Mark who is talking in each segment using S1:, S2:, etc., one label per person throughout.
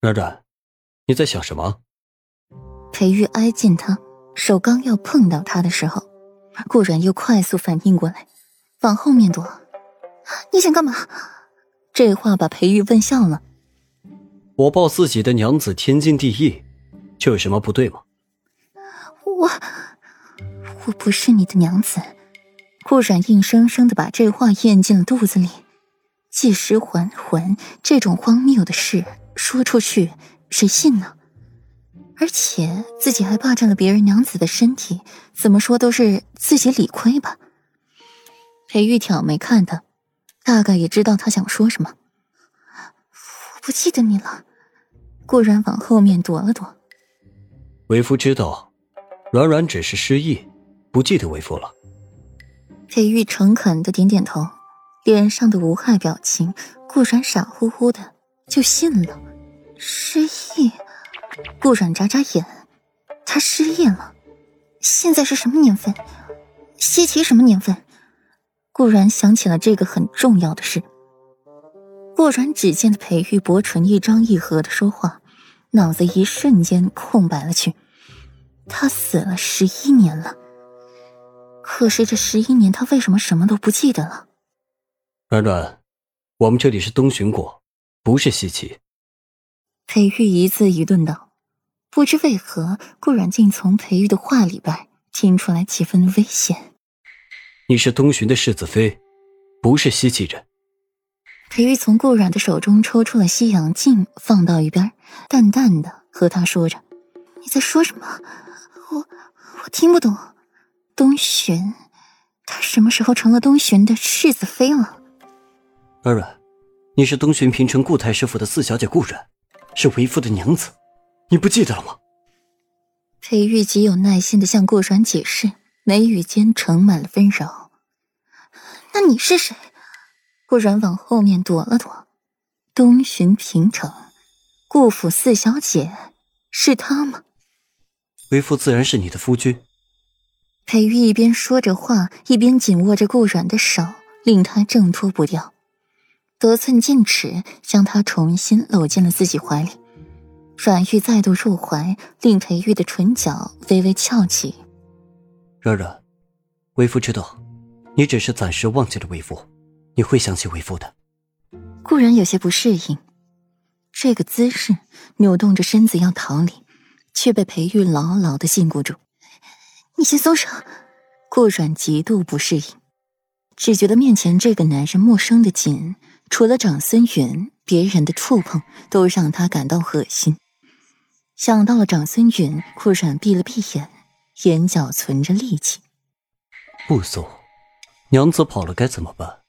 S1: 冉冉，你在想什么？
S2: 裴玉挨近他，手刚要碰到他的时候，顾然又快速反应过来，往后面躲。你想干嘛？这话把裴玉问笑了。
S1: 我抱自己的娘子天经地义，这有什么不对吗？
S2: 我，我不是你的娘子。顾然硬生生的把这话咽进了肚子里。借尸还魂这种荒谬的事说出去，谁信呢？而且自己还霸占了别人娘子的身体，怎么说都是自己理亏吧。裴玉挑眉看他，大概也知道他想说什么。我不记得你了。顾然往后面躲了躲。
S1: 为夫知道，软软只是失忆，不记得为夫了。
S2: 裴玉诚恳的点点头，脸上的无害表情，顾然傻乎乎的就信了。失忆？顾然眨眨眼，他失忆了。现在是什么年份？西岐什么年份？顾然想起了这个很重要的事。顾然只见裴玉薄唇一张一合的说话，脑子一瞬间空白了去。他死了十一年了。可是这十一年，他为什么什么都不记得了？
S1: 软软，我们这里是东巡国，不是西岐。
S2: 裴玉一字一顿道，不知为何，顾然竟从裴玉的话里边听出来几分危险。
S1: 你是东巡的世子妃，不是西岐人。
S2: 裴玉从顾然的手中抽出了西洋镜，放到一边，淡淡的和他说着：“你在说什么？我我听不懂。”东巡，他什么时候成了东巡的世子妃了？
S1: 软软，你是东巡平城顾太师府的四小姐顾然，是为夫的娘子，你不记得了吗？
S2: 裴玉极有耐心的向顾然解释，眉宇间盛满了温柔。那你是谁？顾然往后面躲了躲。东巡平城，顾府四小姐，是她吗？
S1: 为夫自然是你的夫君。
S2: 裴玉一边说着话，一边紧握着顾阮的手，令他挣脱不掉，得寸进尺，将他重新搂进了自己怀里。阮玉再度入怀，令裴玉的唇角微微翘起。
S1: 软软，为夫知道，你只是暂时忘记了为夫，你会想起为夫的。
S2: 顾然有些不适应，这个姿势，扭动着身子要逃离，却被裴玉牢牢的禁锢住。你先松手。顾阮极度不适应，只觉得面前这个男人陌生的紧，除了长孙云，别人的触碰都让他感到恶心。想到了长孙云，顾阮闭了闭眼，眼角存着戾气。
S1: 不松，娘子跑了该怎么办？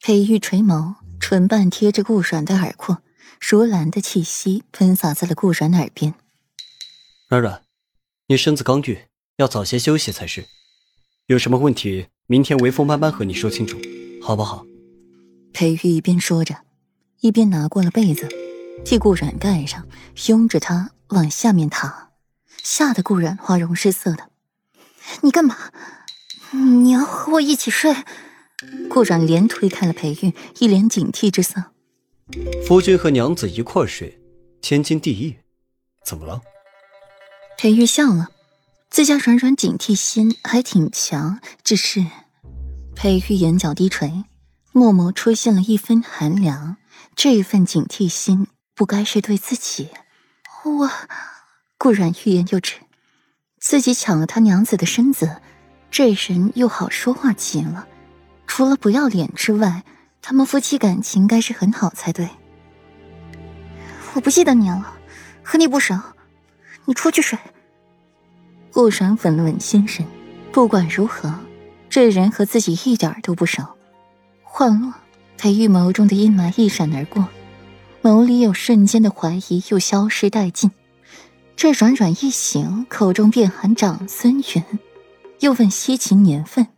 S2: 裴玉垂眸，唇瓣贴着顾阮的耳廓，如兰的气息喷洒在了顾阮耳边。
S1: 软软，你身子刚愈。要早些休息才是，有什么问题，明天为风慢慢和你说清楚，好不好？
S2: 裴玉一边说着，一边拿过了被子，替顾冉盖上，拥着他往下面躺，吓得顾冉花容失色的。你干嘛？你要和我一起睡？顾冉连推开了裴玉，一脸警惕之色。
S1: 夫君和娘子一块睡，天经地义，怎么了？
S2: 裴玉笑了。自家软软警惕心还挺强，只是裴玉眼角低垂，默默出现了一分寒凉。这份警惕心不该是对自己。我顾然欲言又止，自己抢了他娘子的身子，这人又好说话极了。除了不要脸之外，他们夫妻感情该是很好才对。我不记得你了，和你不熟，你出去睡。顾然稳了稳心神，不管如何，这人和自己一点都不熟。幻落，他预谋中的阴霾一闪而过，眸里有瞬间的怀疑，又消失殆尽。这软软一醒，口中便喊长孙云，又问西秦年份。